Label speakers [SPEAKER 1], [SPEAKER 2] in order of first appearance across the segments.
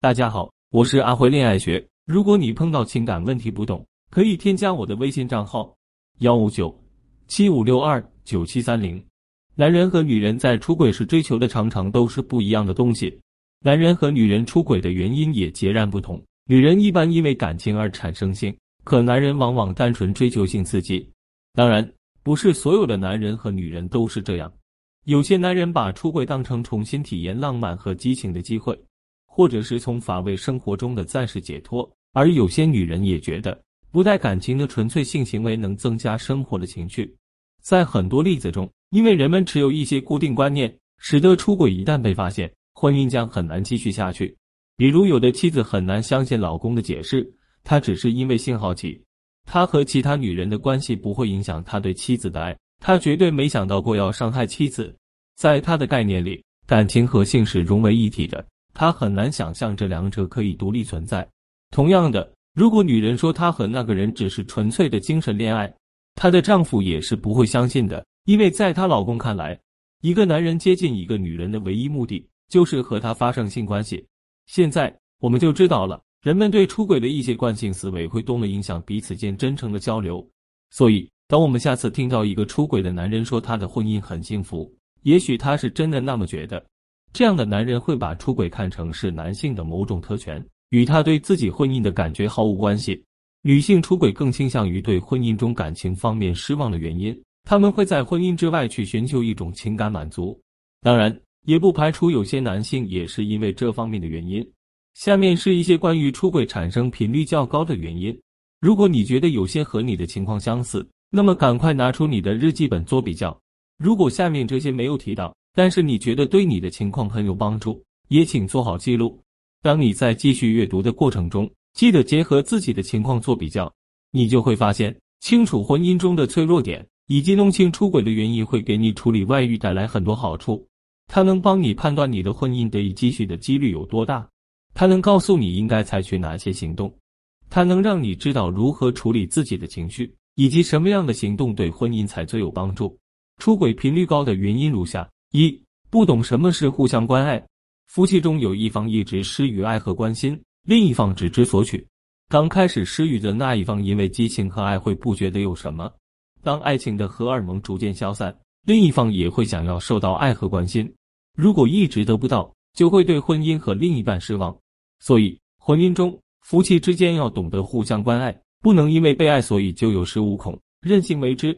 [SPEAKER 1] 大家好，我是阿辉恋爱学。如果你碰到情感问题不懂，可以添加我的微信账号幺五九七五六二九七三零。男人和女人在出轨时追求的常常都是不一样的东西，男人和女人出轨的原因也截然不同。女人一般因为感情而产生性，可男人往往单纯追求性刺激。当然，不是所有的男人和女人都是这样，有些男人把出轨当成重新体验浪漫和激情的机会。或者是从乏味生活中的暂时解脱，而有些女人也觉得不带感情的纯粹性行为能增加生活的情趣。在很多例子中，因为人们持有一些固定观念，使得出轨一旦被发现，婚姻将很难继续下去。比如，有的妻子很难相信老公的解释，他只是因为性好奇，他和其他女人的关系不会影响他对妻子的爱，他绝对没想到过要伤害妻子。在他的概念里，感情和性是融为一体的。他很难想象这两者可以独立存在。同样的，如果女人说她和那个人只是纯粹的精神恋爱，她的丈夫也是不会相信的，因为在她老公看来，一个男人接近一个女人的唯一目的就是和她发生性关系。现在我们就知道了，人们对出轨的一些惯性思维会多么影响彼此间真诚的交流。所以，当我们下次听到一个出轨的男人说他的婚姻很幸福，也许他是真的那么觉得。这样的男人会把出轨看成是男性的某种特权，与他对自己婚姻的感觉毫无关系。女性出轨更倾向于对婚姻中感情方面失望的原因，他们会在婚姻之外去寻求一种情感满足。当然，也不排除有些男性也是因为这方面的原因。下面是一些关于出轨产生频率较高的原因。如果你觉得有些和你的情况相似，那么赶快拿出你的日记本做比较。如果下面这些没有提到，但是你觉得对你的情况很有帮助，也请做好记录。当你在继续阅读的过程中，记得结合自己的情况做比较，你就会发现，清楚婚姻中的脆弱点以及弄清出轨的原因，会给你处理外遇带来很多好处。它能帮你判断你的婚姻得以继续的几率有多大，它能告诉你应该采取哪些行动，它能让你知道如何处理自己的情绪，以及什么样的行动对婚姻才最有帮助。出轨频率高的原因如下。一不懂什么是互相关爱，夫妻中有一方一直施予爱和关心，另一方只知索取。刚开始施予的那一方因为激情和爱会不觉得有什么，当爱情的荷尔蒙逐渐消散，另一方也会想要受到爱和关心。如果一直得不到，就会对婚姻和另一半失望。所以，婚姻中夫妻之间要懂得互相关爱，不能因为被爱所以就有恃无恐、任性为之。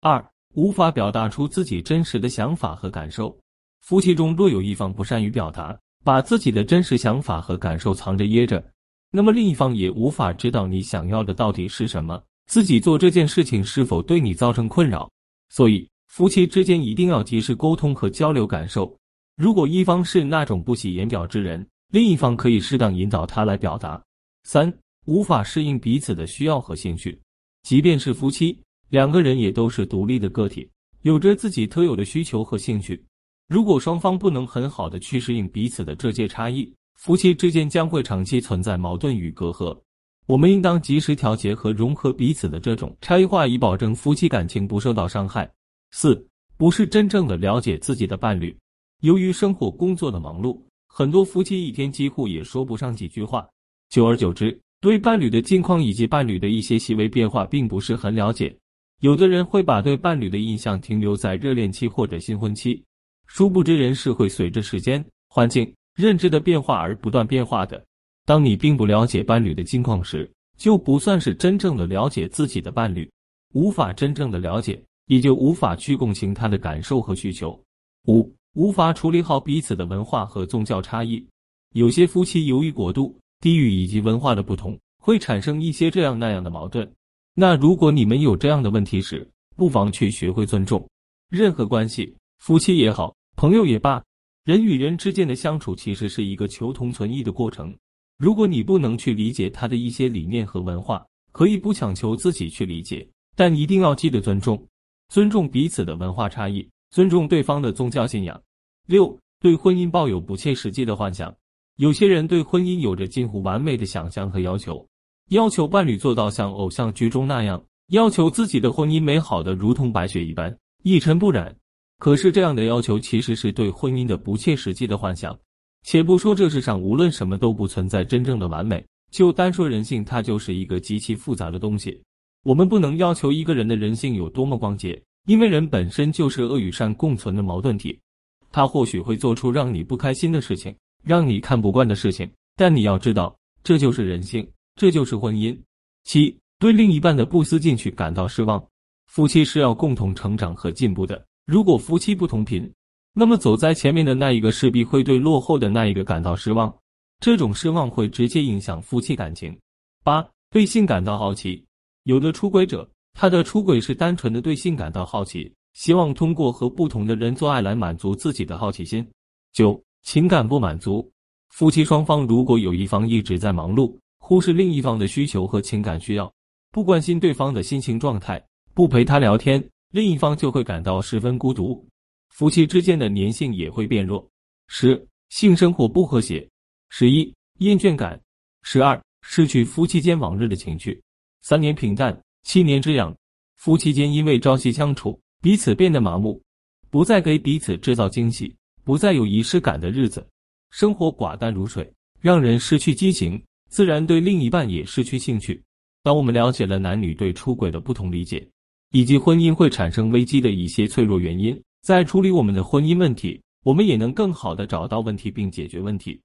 [SPEAKER 1] 二。无法表达出自己真实的想法和感受，夫妻中若有一方不善于表达，把自己的真实想法和感受藏着掖着，那么另一方也无法知道你想要的到底是什么，自己做这件事情是否对你造成困扰。所以，夫妻之间一定要及时沟通和交流感受。如果一方是那种不喜言表之人，另一方可以适当引导他来表达。三，无法适应彼此的需要和兴趣，即便是夫妻。两个人也都是独立的个体，有着自己特有的需求和兴趣。如果双方不能很好的去适应彼此的这些差异，夫妻之间将会长期存在矛盾与隔阂。我们应当及时调节和融合彼此的这种差异化，以保证夫妻感情不受到伤害。四，不是真正的了解自己的伴侣。由于生活工作的忙碌，很多夫妻一天几乎也说不上几句话，久而久之，对伴侣的近况以及伴侣的一些细微变化，并不是很了解。有的人会把对伴侣的印象停留在热恋期或者新婚期，殊不知人是会随着时间、环境、认知的变化而不断变化的。当你并不了解伴侣的近况时，就不算是真正的了解自己的伴侣，无法真正的了解，也就无法去共情他的感受和需求。五、无法处理好彼此的文化和宗教差异。有些夫妻由于国度、地域以及文化的不同，会产生一些这样那样的矛盾。那如果你们有这样的问题时，不妨去学会尊重。任何关系，夫妻也好，朋友也罢，人与人之间的相处其实是一个求同存异的过程。如果你不能去理解他的一些理念和文化，可以不强求自己去理解，但一定要记得尊重，尊重彼此的文化差异，尊重对方的宗教信仰。六，对婚姻抱有不切实际的幻想。有些人对婚姻有着近乎完美的想象和要求。要求伴侣做到像偶像剧中那样，要求自己的婚姻美好的如同白雪一般一尘不染。可是这样的要求其实是对婚姻的不切实际的幻想。且不说这世上无论什么都不存在真正的完美，就单说人性，它就是一个极其复杂的东西。我们不能要求一个人的人性有多么光洁，因为人本身就是恶与善共存的矛盾体。他或许会做出让你不开心的事情，让你看不惯的事情，但你要知道，这就是人性，这就是婚姻。七，对另一半的不思进取感到失望。夫妻是要共同成长和进步的，如果夫妻不同频。那么走在前面的那一个势必会对落后的那一个感到失望，这种失望会直接影响夫妻感情。八对性感到好奇，有的出轨者，他的出轨是单纯的对性感到好奇，希望通过和不同的人做爱来满足自己的好奇心。九情感不满足，夫妻双方如果有一方一直在忙碌，忽视另一方的需求和情感需要，不关心对方的心情状态，不陪他聊天，另一方就会感到十分孤独。夫妻之间的粘性也会变弱。十、性生活不和谐。十一、厌倦感。十二、失去夫妻间往日的情趣。三年平淡，七年之痒。夫妻间因为朝夕相处，彼此变得麻木，不再给彼此制造惊喜，不再有仪式感的日子，生活寡淡如水，让人失去激情，自然对另一半也失去兴趣。当我们了解了男女对出轨的不同理解，以及婚姻会产生危机的一些脆弱原因。在处理我们的婚姻问题，我们也能更好的找到问题并解决问题。